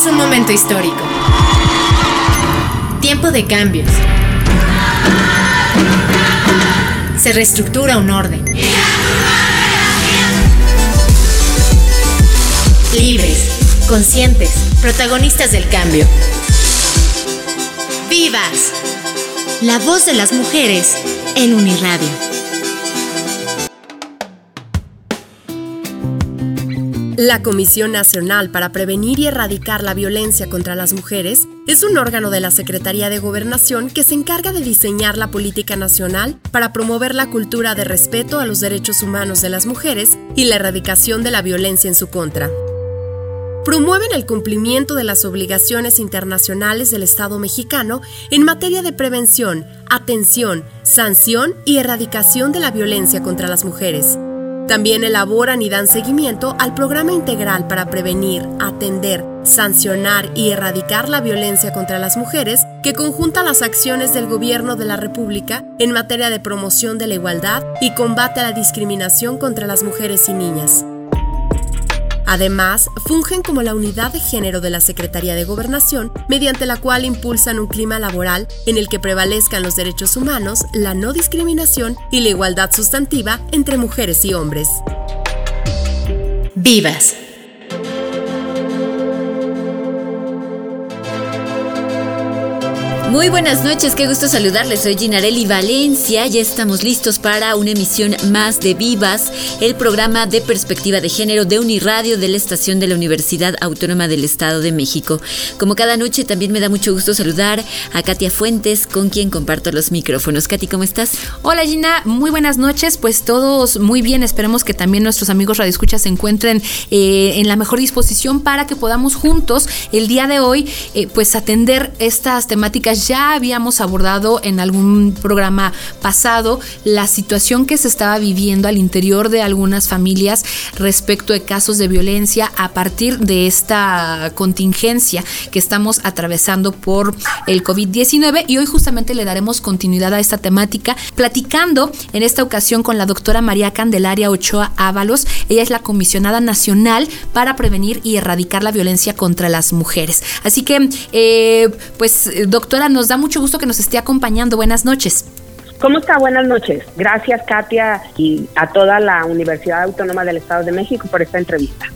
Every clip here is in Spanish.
Vivimos un momento histórico. Tiempo de cambios. Se reestructura un orden. Libres, conscientes, protagonistas del cambio. ¡Vivas! La voz de las mujeres en Uniradio. La Comisión Nacional para Prevenir y Erradicar la Violencia contra las Mujeres es un órgano de la Secretaría de Gobernación que se encarga de diseñar la política nacional para promover la cultura de respeto a los derechos humanos de las mujeres y la erradicación de la violencia en su contra. Promueven el cumplimiento de las obligaciones internacionales del Estado mexicano en materia de prevención, atención, sanción y erradicación de la violencia contra las mujeres también elaboran y dan seguimiento al programa integral para prevenir, atender, sancionar y erradicar la violencia contra las mujeres que conjunta las acciones del Gobierno de la República en materia de promoción de la igualdad y combate a la discriminación contra las mujeres y niñas. Además, fungen como la unidad de género de la Secretaría de Gobernación, mediante la cual impulsan un clima laboral en el que prevalezcan los derechos humanos, la no discriminación y la igualdad sustantiva entre mujeres y hombres. Vivas. Muy buenas noches, qué gusto saludarles. Soy Ginarelli Valencia. Ya estamos listos para una emisión más de Vivas, el programa de perspectiva de género de Uniradio de la estación de la Universidad Autónoma del Estado de México. Como cada noche, también me da mucho gusto saludar a Katia Fuentes, con quien comparto los micrófonos. Katy, ¿cómo estás? Hola Gina, muy buenas noches. Pues todos muy bien. Esperemos que también nuestros amigos radioescuchas se encuentren eh, en la mejor disposición para que podamos juntos el día de hoy, eh, pues atender estas temáticas ya habíamos abordado en algún programa pasado la situación que se estaba viviendo al interior de algunas familias respecto de casos de violencia a partir de esta contingencia que estamos atravesando por el COVID-19 y hoy justamente le daremos continuidad a esta temática platicando en esta ocasión con la doctora María Candelaria Ochoa Ábalos. Ella es la comisionada nacional para prevenir y erradicar la violencia contra las mujeres. Así que, eh, pues, doctora, nos da mucho gusto que nos esté acompañando. Buenas noches. ¿Cómo está? Buenas noches. Gracias, Katia, y a toda la Universidad Autónoma del Estado de México por esta entrevista.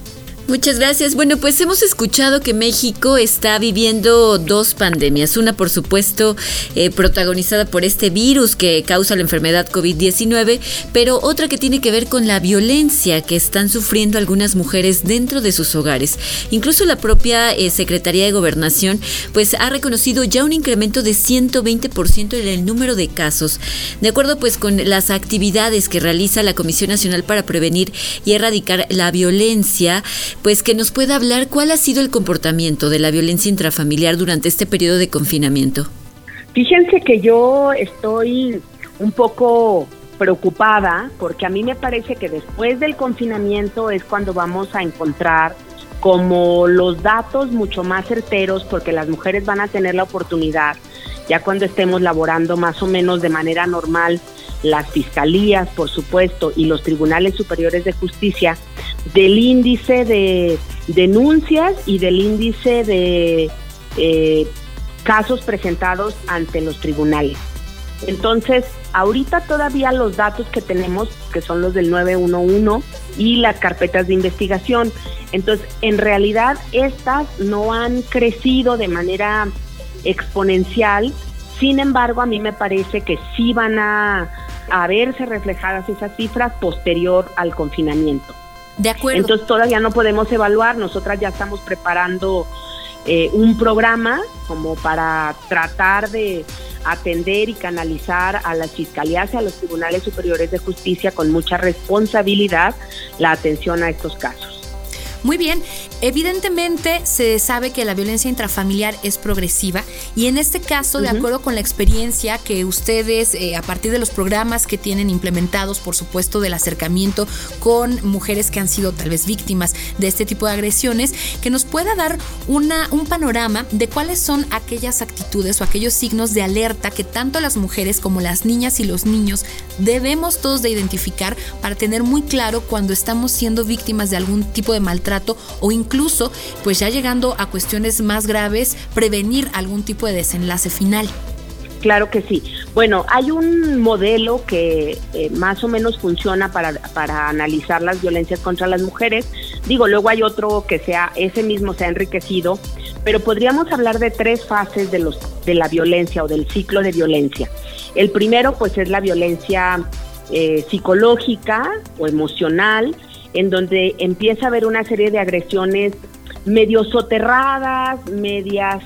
Muchas gracias. Bueno, pues hemos escuchado que México está viviendo dos pandemias. Una, por supuesto, eh, protagonizada por este virus que causa la enfermedad COVID-19, pero otra que tiene que ver con la violencia que están sufriendo algunas mujeres dentro de sus hogares. Incluso la propia eh, Secretaría de Gobernación, pues ha reconocido ya un incremento de 120% en el número de casos. De acuerdo, pues, con las actividades que realiza la Comisión Nacional para Prevenir y Erradicar la Violencia, pues que nos pueda hablar cuál ha sido el comportamiento de la violencia intrafamiliar durante este periodo de confinamiento. Fíjense que yo estoy un poco preocupada porque a mí me parece que después del confinamiento es cuando vamos a encontrar como los datos mucho más certeros porque las mujeres van a tener la oportunidad, ya cuando estemos laborando más o menos de manera normal, las fiscalías, por supuesto, y los tribunales superiores de justicia, del índice de denuncias y del índice de eh, casos presentados ante los tribunales. Entonces, ahorita todavía los datos que tenemos, que son los del 911 y las carpetas de investigación, entonces, en realidad estas no han crecido de manera exponencial, sin embargo, a mí me parece que sí van a, a verse reflejadas esas cifras posterior al confinamiento. De acuerdo. Entonces todavía no podemos evaluar, nosotras ya estamos preparando eh, un programa como para tratar de atender y canalizar a las fiscalías y a los tribunales superiores de justicia con mucha responsabilidad la atención a estos casos. Muy bien, evidentemente se sabe que la violencia intrafamiliar es progresiva y en este caso, de acuerdo con la experiencia que ustedes, eh, a partir de los programas que tienen implementados, por supuesto, del acercamiento con mujeres que han sido tal vez víctimas de este tipo de agresiones, que nos pueda dar una, un panorama de cuáles son aquellas actitudes o aquellos signos de alerta que tanto las mujeres como las niñas y los niños debemos todos de identificar para tener muy claro cuando estamos siendo víctimas de algún tipo de maltrato o incluso, pues ya llegando a cuestiones más graves, prevenir algún tipo de desenlace final. Claro que sí. Bueno, hay un modelo que eh, más o menos funciona para, para analizar las violencias contra las mujeres. Digo, luego hay otro que sea, ese mismo se ha enriquecido, pero podríamos hablar de tres fases de, los, de la violencia o del ciclo de violencia. El primero, pues, es la violencia eh, psicológica o emocional, en donde empieza a haber una serie de agresiones medio soterradas, medias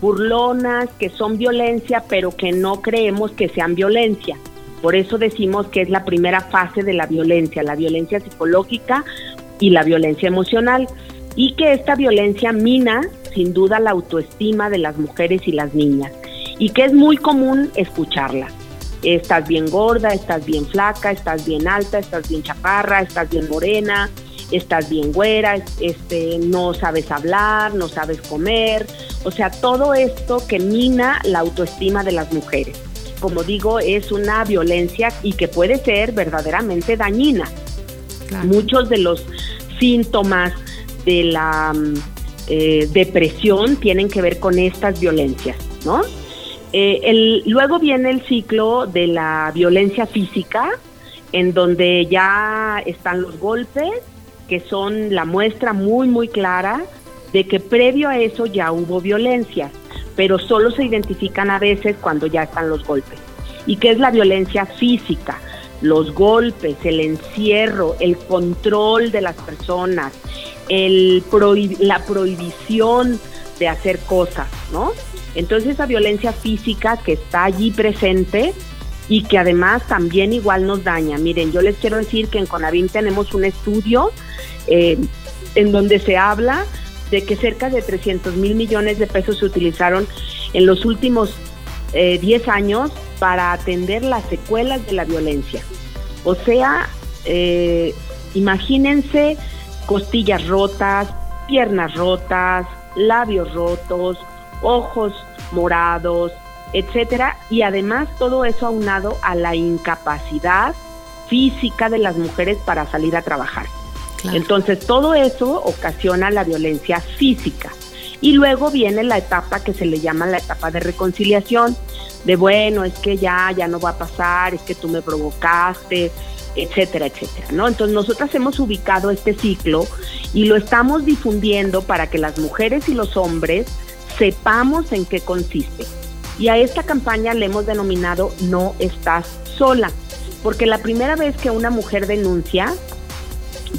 burlonas, que son violencia, pero que no creemos que sean violencia. Por eso decimos que es la primera fase de la violencia, la violencia psicológica y la violencia emocional, y que esta violencia mina sin duda la autoestima de las mujeres y las niñas, y que es muy común escucharla. Estás bien gorda, estás bien flaca, estás bien alta, estás bien chaparra, estás bien morena, estás bien güera, este, no sabes hablar, no sabes comer, o sea, todo esto que mina la autoestima de las mujeres. Como digo, es una violencia y que puede ser verdaderamente dañina. Muchos de los síntomas de la mm, eh, depresión tienen que ver con estas violencias, ¿no? Eh, luego viene el ciclo de la violencia física, en donde ya están los golpes, que son la muestra muy, muy clara de que previo a eso ya hubo violencia, pero solo se identifican a veces cuando ya están los golpes. ¿Y qué es la violencia física? Los golpes, el encierro, el control de las personas, el la prohibición de hacer cosas, ¿no? Entonces esa violencia física que está allí presente y que además también igual nos daña. Miren, yo les quiero decir que en Conavim tenemos un estudio eh, en donde se habla de que cerca de 300 mil millones de pesos se utilizaron en los últimos 10 eh, años para atender las secuelas de la violencia. O sea, eh, imagínense costillas rotas, piernas rotas, labios rotos, ojos morados, etcétera, y además todo eso aunado a la incapacidad física de las mujeres para salir a trabajar. Entonces todo eso ocasiona la violencia física. Y luego viene la etapa que se le llama la etapa de reconciliación, de bueno, es que ya, ya no va a pasar, es que tú me provocaste, etcétera, etcétera, ¿no? Entonces nosotras hemos ubicado este ciclo y lo estamos difundiendo para que las mujeres y los hombres sepamos en qué consiste. Y a esta campaña le hemos denominado No estás sola, porque la primera vez que una mujer denuncia,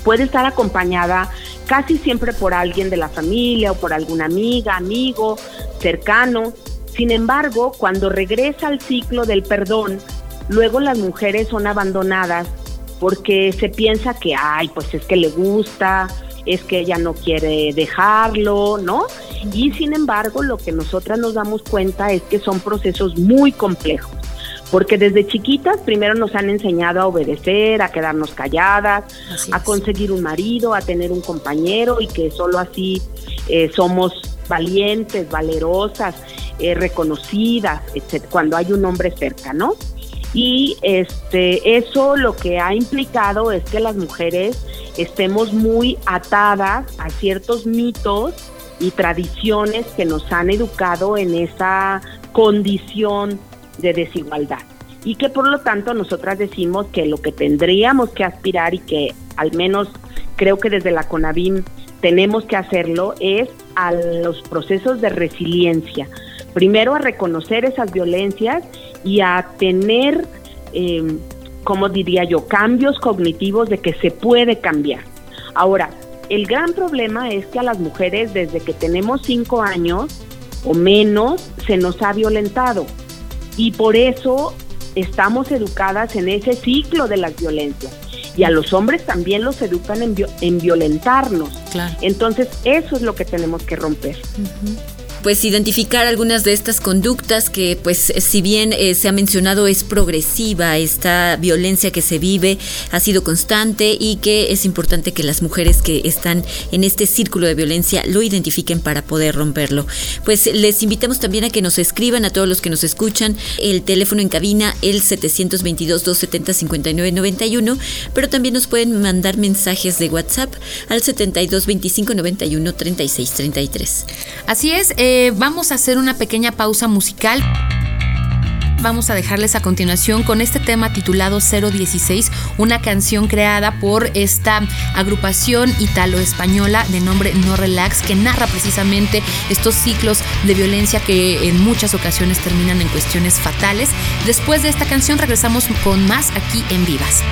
puede estar acompañada casi siempre por alguien de la familia o por alguna amiga, amigo, cercano. Sin embargo, cuando regresa al ciclo del perdón, luego las mujeres son abandonadas porque se piensa que, ay, pues es que le gusta, es que ella no quiere dejarlo, ¿no? Y sin embargo, lo que nosotras nos damos cuenta es que son procesos muy complejos porque desde chiquitas primero nos han enseñado a obedecer, a quedarnos calladas, a conseguir un marido, a tener un compañero y que solo así eh, somos valientes, valerosas, eh, reconocidas, etc., cuando hay un hombre cerca, ¿no? Y este, eso lo que ha implicado es que las mujeres estemos muy atadas a ciertos mitos y tradiciones que nos han educado en esa condición de desigualdad y que por lo tanto nosotras decimos que lo que tendríamos que aspirar y que al menos creo que desde la CONAVIM tenemos que hacerlo es a los procesos de resiliencia. Primero a reconocer esas violencias y a tener, eh, como diría yo, cambios cognitivos de que se puede cambiar. Ahora, el gran problema es que a las mujeres desde que tenemos cinco años o menos se nos ha violentado y por eso estamos educadas en ese ciclo de las violencias. Y a los hombres también los educan en, en violentarnos. Entonces, eso es lo que tenemos que romper. Pues identificar algunas de estas conductas que pues si bien eh, se ha mencionado es progresiva, esta violencia que se vive ha sido constante y que es importante que las mujeres que están en este círculo de violencia lo identifiquen para poder romperlo. Pues les invitamos también a que nos escriban a todos los que nos escuchan el teléfono en cabina el 722 270 5991, pero también nos pueden mandar mensajes de WhatsApp al 72 25 91 36 33. Así es, eh, vamos a hacer una pequeña pausa musical vamos a dejarles a continuación con este tema titulado 016, una canción creada por esta agrupación italo-española de nombre No Relax, que narra precisamente estos ciclos de violencia que en muchas ocasiones terminan en cuestiones fatales. Después de esta canción regresamos con más aquí en Vivas.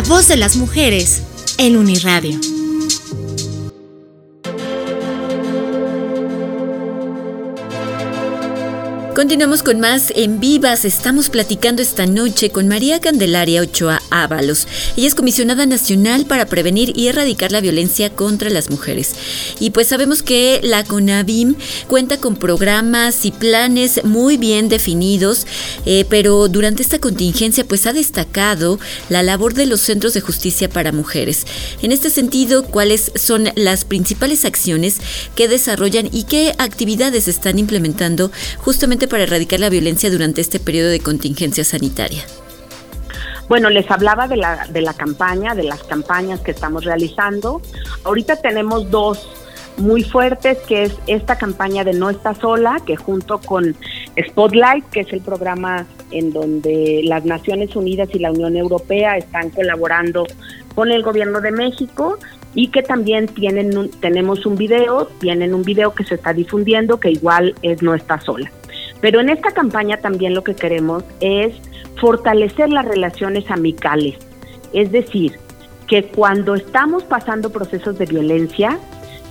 Voz de las mujeres en Uniradio. Continuamos con más en Vivas. Estamos platicando esta noche con María Candelaria Ochoa Ábalos. Ella es comisionada nacional para prevenir y erradicar la violencia contra las mujeres. Y pues sabemos que la CONAVIM cuenta con programas y planes muy bien definidos, eh, pero durante esta contingencia pues ha destacado la labor de los centros de justicia para mujeres. En este sentido, ¿cuáles son las principales acciones que desarrollan y qué actividades están implementando justamente para erradicar la violencia durante este periodo de contingencia sanitaria? Bueno, les hablaba de la, de la campaña, de las campañas que estamos realizando. Ahorita tenemos dos muy fuertes, que es esta campaña de No está sola, que junto con Spotlight, que es el programa en donde las Naciones Unidas y la Unión Europea están colaborando con el gobierno de México y que también tienen tenemos un video, tienen un video que se está difundiendo que igual es no está sola. Pero en esta campaña también lo que queremos es fortalecer las relaciones amicales, es decir, que cuando estamos pasando procesos de violencia,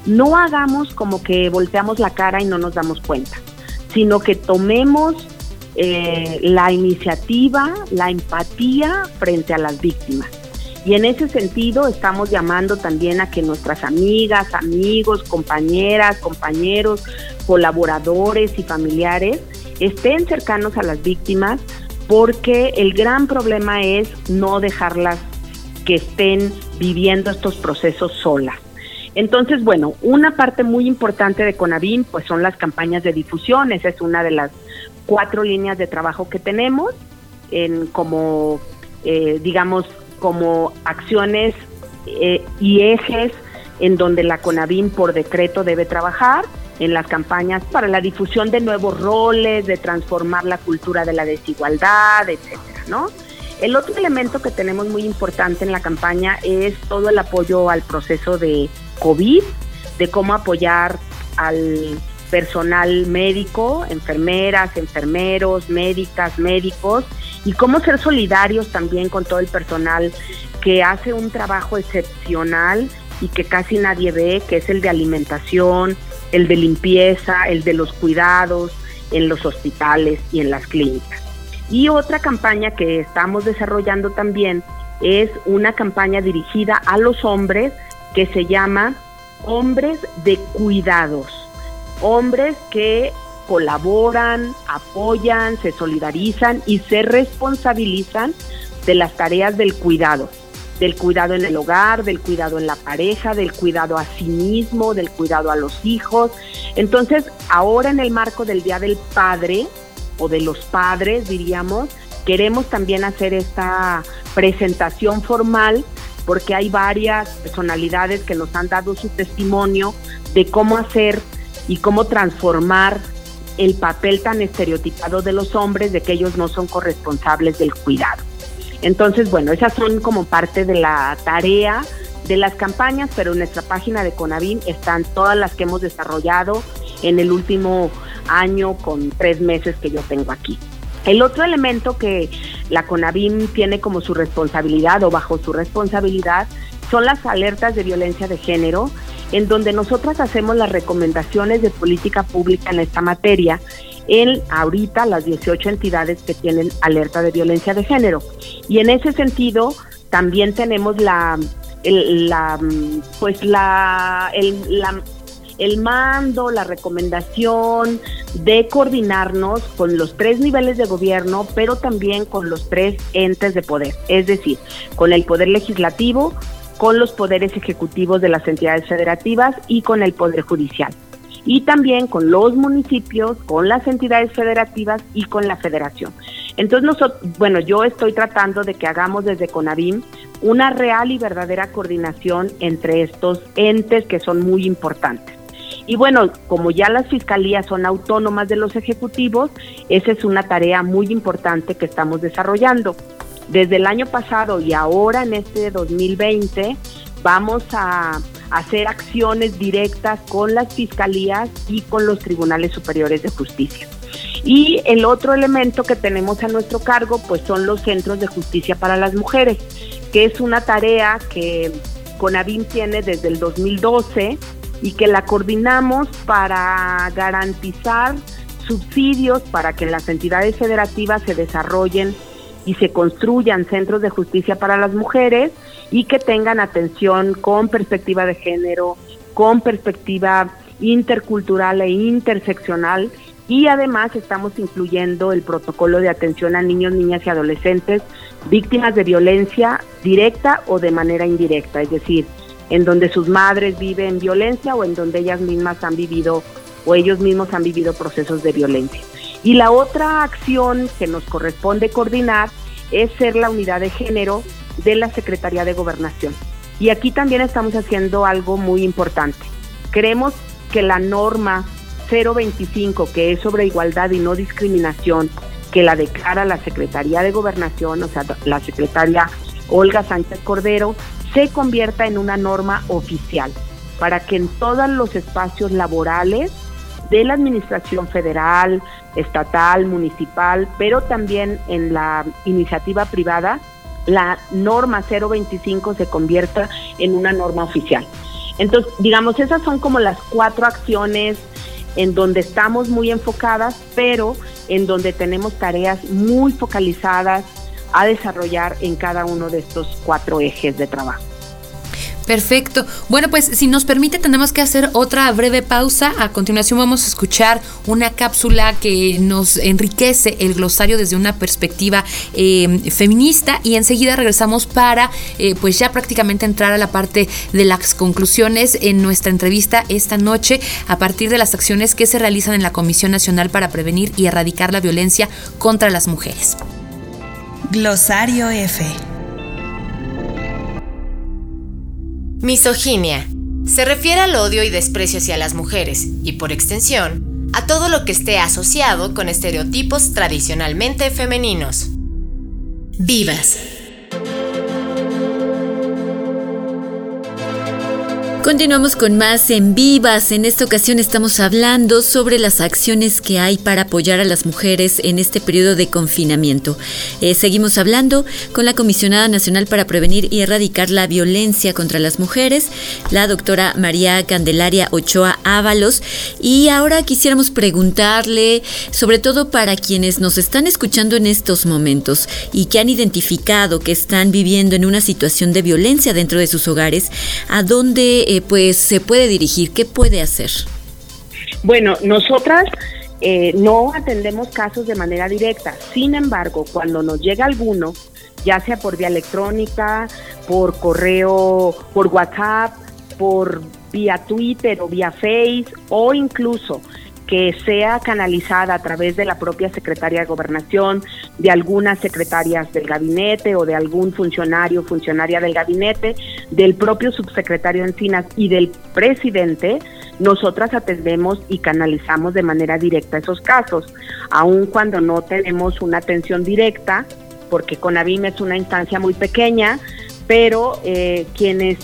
no hagamos como que volteamos la cara y no nos damos cuenta, sino que tomemos eh, la iniciativa, la empatía frente a las víctimas. Y en ese sentido estamos llamando también a que nuestras amigas, amigos, compañeras, compañeros, colaboradores y familiares estén cercanos a las víctimas porque el gran problema es no dejarlas que estén viviendo estos procesos solas. Entonces, bueno, una parte muy importante de Conavim pues son las campañas de difusión, esa es una de las cuatro líneas de trabajo que tenemos en como eh, digamos como acciones eh, y ejes en donde la CONAVIM por decreto debe trabajar en las campañas para la difusión de nuevos roles, de transformar la cultura de la desigualdad, etcétera, ¿no? El otro elemento que tenemos muy importante en la campaña es todo el apoyo al proceso de COVID, de cómo apoyar al personal médico, enfermeras, enfermeros, médicas, médicos, y cómo ser solidarios también con todo el personal que hace un trabajo excepcional y que casi nadie ve, que es el de alimentación, el de limpieza, el de los cuidados en los hospitales y en las clínicas. Y otra campaña que estamos desarrollando también es una campaña dirigida a los hombres que se llama Hombres de Cuidados. Hombres que colaboran, apoyan, se solidarizan y se responsabilizan de las tareas del cuidado del cuidado en el hogar, del cuidado en la pareja, del cuidado a sí mismo, del cuidado a los hijos. Entonces, ahora en el marco del Día del Padre o de los padres, diríamos, queremos también hacer esta presentación formal porque hay varias personalidades que nos han dado su testimonio de cómo hacer y cómo transformar el papel tan estereotipado de los hombres de que ellos no son corresponsables del cuidado. Entonces, bueno, esas son como parte de la tarea de las campañas, pero en nuestra página de Conavim están todas las que hemos desarrollado en el último año con tres meses que yo tengo aquí. El otro elemento que la CONAVIM tiene como su responsabilidad o bajo su responsabilidad son las alertas de violencia de género, en donde nosotras hacemos las recomendaciones de política pública en esta materia en ahorita las 18 entidades que tienen alerta de violencia de género. Y en ese sentido, también tenemos la, la pues la, el, la, el mando, la recomendación de coordinarnos con los tres niveles de gobierno, pero también con los tres entes de poder, es decir, con el poder legislativo, con los poderes ejecutivos de las entidades federativas y con el poder judicial y también con los municipios, con las entidades federativas y con la federación. Entonces, nosotros, bueno, yo estoy tratando de que hagamos desde CONAVIM una real y verdadera coordinación entre estos entes que son muy importantes. Y bueno, como ya las fiscalías son autónomas de los ejecutivos, esa es una tarea muy importante que estamos desarrollando. Desde el año pasado y ahora en este 2020 vamos a hacer acciones directas con las fiscalías y con los tribunales superiores de justicia. Y el otro elemento que tenemos a nuestro cargo, pues son los centros de justicia para las mujeres, que es una tarea que CONAVIM tiene desde el 2012 y que la coordinamos para garantizar subsidios para que las entidades federativas se desarrollen y se construyan centros de justicia para las mujeres y que tengan atención con perspectiva de género, con perspectiva intercultural e interseccional y además estamos incluyendo el protocolo de atención a niños, niñas y adolescentes víctimas de violencia directa o de manera indirecta, es decir, en donde sus madres viven violencia o en donde ellas mismas han vivido o ellos mismos han vivido procesos de violencia. Y la otra acción que nos corresponde coordinar es ser la unidad de género de la Secretaría de Gobernación. Y aquí también estamos haciendo algo muy importante. Creemos que la norma 025, que es sobre igualdad y no discriminación, que la declara la Secretaría de Gobernación, o sea, la secretaria Olga Sánchez Cordero, se convierta en una norma oficial para que en todos los espacios laborales de la administración federal, estatal, municipal, pero también en la iniciativa privada, la norma 025 se convierta en una norma oficial. Entonces, digamos, esas son como las cuatro acciones en donde estamos muy enfocadas, pero en donde tenemos tareas muy focalizadas a desarrollar en cada uno de estos cuatro ejes de trabajo. Perfecto. Bueno, pues si nos permite tenemos que hacer otra breve pausa. A continuación vamos a escuchar una cápsula que nos enriquece el glosario desde una perspectiva em, feminista y enseguida regresamos para eh, pues ya prácticamente entrar a la parte de las conclusiones en nuestra entrevista esta noche a partir de las acciones que se realizan en la Comisión Nacional para Prevenir y Erradicar la Violencia contra las Mujeres. Glosario F. Misoginia. Se refiere al odio y desprecio hacia las mujeres y, por extensión, a todo lo que esté asociado con estereotipos tradicionalmente femeninos. Vivas. Continuamos con más en vivas. En esta ocasión estamos hablando sobre las acciones que hay para apoyar a las mujeres en este periodo de confinamiento. Eh, seguimos hablando con la Comisionada Nacional para Prevenir y Erradicar la Violencia contra las Mujeres, la doctora María Candelaria Ochoa Ábalos. Y ahora quisiéramos preguntarle, sobre todo para quienes nos están escuchando en estos momentos y que han identificado que están viviendo en una situación de violencia dentro de sus hogares, ¿a dónde eh, pues se puede dirigir? ¿Qué puede hacer? Bueno, nosotras eh, no atendemos casos de manera directa. Sin embargo, cuando nos llega alguno, ya sea por vía electrónica, por correo, por WhatsApp, por vía Twitter o vía Face o incluso que sea canalizada a través de la propia Secretaría de Gobernación, de algunas secretarias del gabinete o de algún funcionario, funcionaria del gabinete, del propio subsecretario Encinas y del presidente, nosotras atendemos y canalizamos de manera directa esos casos, aun cuando no tenemos una atención directa, porque CONAVIM es una instancia muy pequeña, pero eh, quienes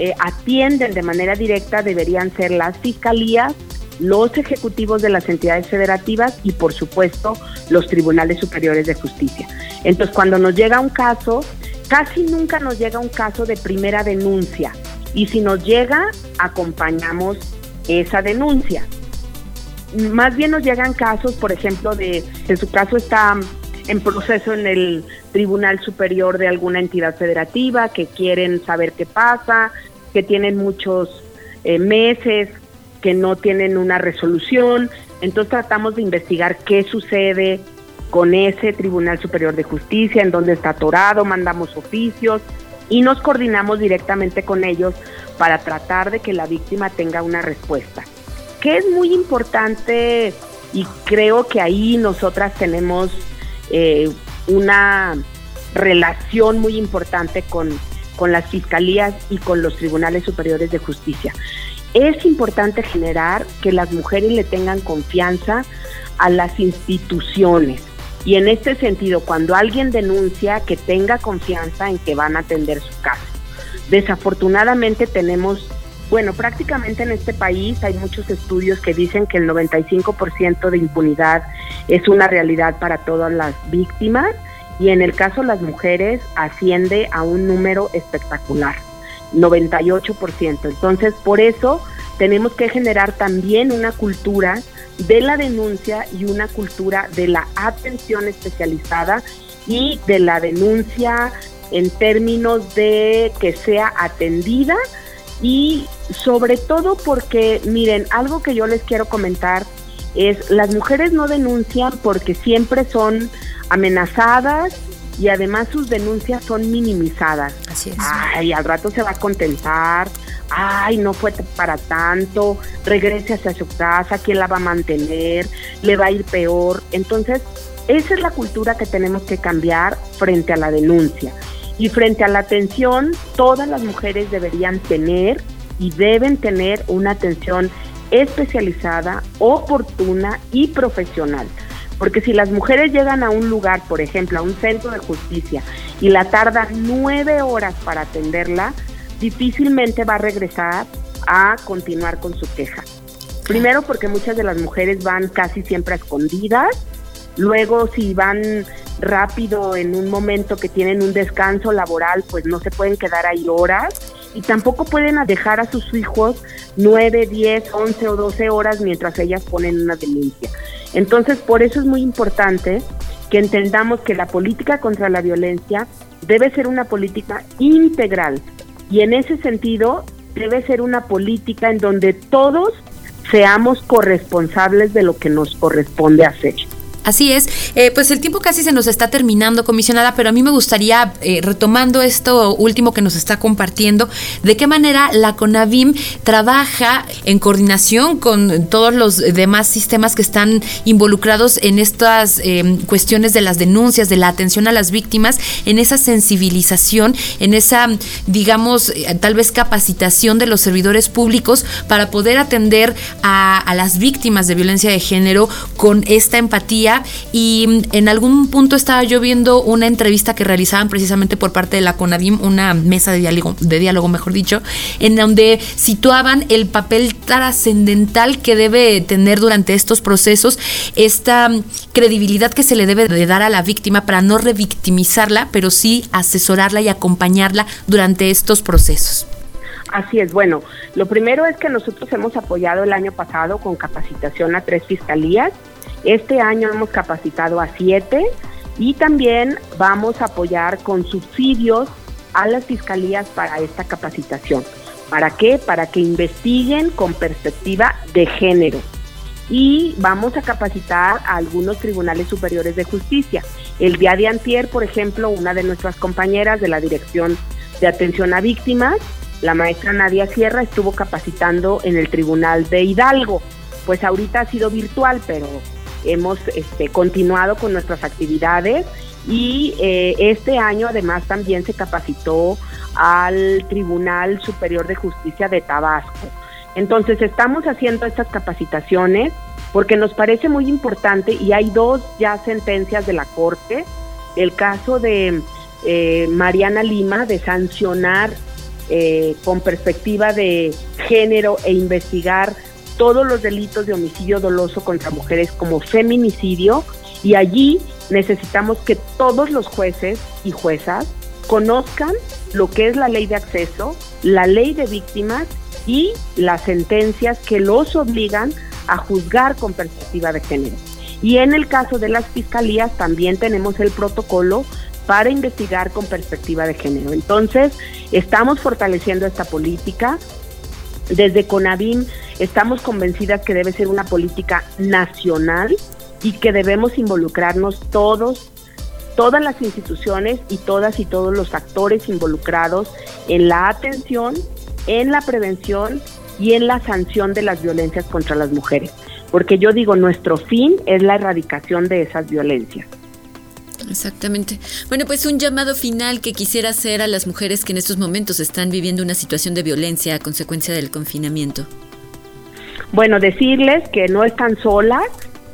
eh, atienden de manera directa deberían ser las fiscalías, los ejecutivos de las entidades federativas y por supuesto los tribunales superiores de justicia. Entonces cuando nos llega un caso, casi nunca nos llega un caso de primera denuncia y si nos llega, acompañamos esa denuncia. Más bien nos llegan casos, por ejemplo, de que su caso está en proceso en el Tribunal Superior de alguna entidad federativa, que quieren saber qué pasa, que tienen muchos eh, meses que no tienen una resolución. Entonces tratamos de investigar qué sucede con ese Tribunal Superior de Justicia, en dónde está atorado, mandamos oficios y nos coordinamos directamente con ellos para tratar de que la víctima tenga una respuesta. Que es muy importante y creo que ahí nosotras tenemos eh, una relación muy importante con, con las fiscalías y con los tribunales superiores de justicia. Es importante generar que las mujeres le tengan confianza a las instituciones. Y en este sentido, cuando alguien denuncia, que tenga confianza en que van a atender su caso. Desafortunadamente tenemos, bueno, prácticamente en este país hay muchos estudios que dicen que el 95% de impunidad es una realidad para todas las víctimas y en el caso de las mujeres asciende a un número espectacular. 98%. Entonces, por eso tenemos que generar también una cultura de la denuncia y una cultura de la atención especializada y de la denuncia en términos de que sea atendida y sobre todo porque, miren, algo que yo les quiero comentar es las mujeres no denuncian porque siempre son amenazadas, y además sus denuncias son minimizadas. Así es. Ay, al rato se va a contentar, ay, no fue para tanto, regrese hacia su casa, ¿quién la va a mantener? ¿Le va a ir peor? Entonces, esa es la cultura que tenemos que cambiar frente a la denuncia. Y frente a la atención, todas las mujeres deberían tener y deben tener una atención especializada, oportuna y profesional Porque si las mujeres llegan a un lugar, por ejemplo, a un centro de justicia, y la tardan nueve horas para atenderla, difícilmente va a regresar a continuar con su queja. Primero porque muchas de las mujeres van casi siempre a escondidas, luego si van rápido en un momento que tienen un descanso laboral, pues no se pueden quedar ahí horas y tampoco pueden dejar a sus hijos 9, 10, 11 o 12 horas mientras ellas ponen una denuncia. Entonces, por eso es muy importante que entendamos que la política contra la violencia debe ser una política integral y en ese sentido debe ser una política en donde todos seamos corresponsables de lo que nos corresponde hacer. Así es, eh, pues el tiempo casi se nos está terminando, comisionada, pero a mí me gustaría, eh, retomando esto último que nos está compartiendo, de qué manera la CONAVIM trabaja en coordinación con todos los demás sistemas que están involucrados en estas em, cuestiones de las denuncias, de la atención a las víctimas, en esa sensibilización, en esa, digamos, eh, tal vez capacitación de los servidores públicos para poder atender a, a las víctimas de violencia de género con esta empatía y en algún punto estaba yo viendo una entrevista que realizaban precisamente por parte de la CONADIM, una mesa de diálogo, de diálogo mejor dicho, en donde situaban el papel trascendental que debe tener durante estos procesos esta credibilidad que se le debe de dar a la víctima para no revictimizarla, pero sí asesorarla y acompañarla durante estos procesos. Así es, bueno, lo primero es que nosotros hemos apoyado el año pasado con capacitación a tres fiscalías este año hemos capacitado a siete y también vamos a apoyar con subsidios a las fiscalías para esta capacitación. ¿Para qué? Para que investiguen con perspectiva de género. Y vamos a capacitar a algunos tribunales superiores de justicia. El día de antier, por ejemplo, una de nuestras compañeras de la Dirección de Atención a Víctimas, la maestra Nadia Sierra, estuvo capacitando en el Tribunal de Hidalgo. Pues ahorita ha sido virtual, pero hemos este, continuado con nuestras actividades y eh, este año además también se capacitó al Tribunal Superior de Justicia de Tabasco. Entonces estamos haciendo estas capacitaciones porque nos parece muy importante y hay dos ya sentencias de la Corte, el caso de eh, Mariana Lima de sancionar eh, con perspectiva de género e investigar todos los delitos de homicidio doloso contra mujeres como feminicidio y allí necesitamos que todos los jueces y juezas conozcan lo que es la ley de acceso, la ley de víctimas y las sentencias que los obligan a juzgar con perspectiva de género. Y en el caso de las fiscalías también tenemos el protocolo para investigar con perspectiva de género. Entonces, estamos fortaleciendo esta política. Desde CONAVIM Estamos convencidas que debe ser una política nacional y que debemos involucrarnos todos, todas las instituciones y todas y todos los actores involucrados en la atención, en la prevención y en la sanción de las violencias contra las mujeres. Porque yo digo, nuestro fin es la erradicación de esas violencias. Exactamente. Bueno, pues un llamado final que quisiera hacer a las mujeres que en estos momentos están viviendo una situación de violencia a consecuencia del confinamiento. Bueno, decirles que no están solas,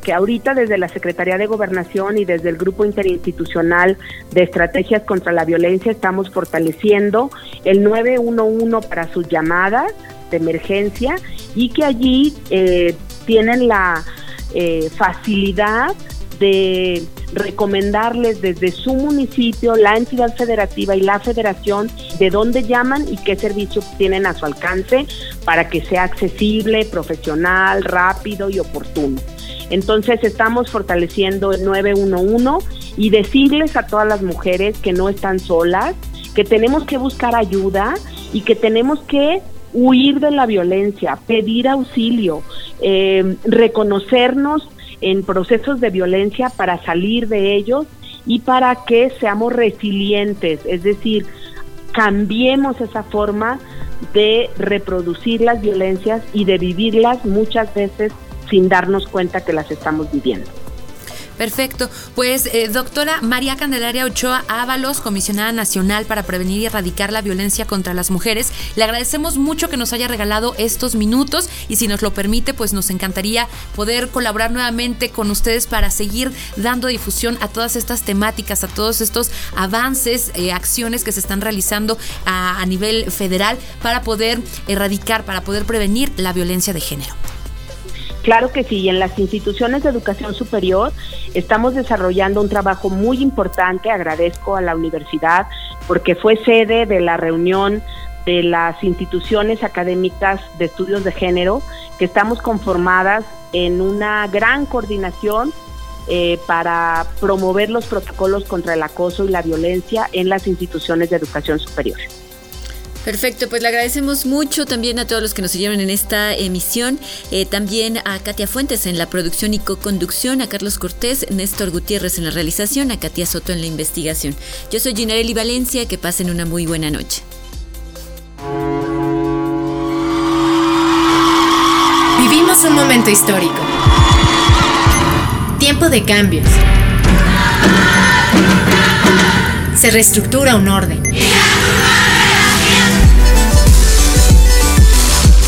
que ahorita desde la Secretaría de Gobernación y desde el Grupo Interinstitucional de Estrategias contra la Violencia estamos fortaleciendo el 911 para sus llamadas de emergencia y que allí eh, tienen la eh, facilidad de recomendarles desde su municipio, la entidad federativa y la federación de dónde llaman y qué servicios tienen a su alcance para que sea accesible, profesional, rápido y oportuno. Entonces estamos fortaleciendo el 911 y decirles a todas las mujeres que no están solas, que tenemos que buscar ayuda y que tenemos que huir de la violencia, pedir auxilio, eh, reconocernos en procesos de violencia para salir de ellos y para que seamos resilientes, es decir, cambiemos esa forma de reproducir las violencias y de vivirlas muchas veces sin darnos cuenta que las estamos viviendo. Perfecto. Pues, eh, doctora María Candelaria Ochoa Ábalos, comisionada nacional para prevenir y erradicar la violencia contra las mujeres, le agradecemos mucho que nos haya regalado estos minutos y si nos lo permite, pues nos encantaría poder colaborar nuevamente con ustedes para seguir dando difusión a todas estas temáticas, a todos estos avances, eh, acciones que se están realizando a nivel federal para poder erradicar, para poder prevenir la violencia de género. Claro que sí, en las instituciones de educación superior estamos desarrollando un trabajo muy importante. Agradezco a la universidad porque fue sede de la reunión de las instituciones académicas de estudios de género, que estamos conformadas en una gran coordinación eh, para promover los protocolos contra el acoso y la violencia en las instituciones de educación superior. Perfecto, pues le agradecemos mucho también a todos los que nos siguieron en esta emisión, eh, también a Katia Fuentes en la producción y co-conducción, a Carlos Cortés, Néstor Gutiérrez en la realización, a Katia Soto en la investigación. Yo soy Ginarelli Valencia, que pasen una muy buena noche. Vivimos un momento histórico. Tiempo de cambios. Se reestructura un orden.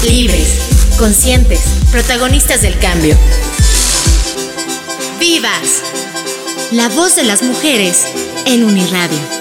Libres, conscientes, protagonistas del cambio. ¡Vivas! La voz de las mujeres en Uniradio.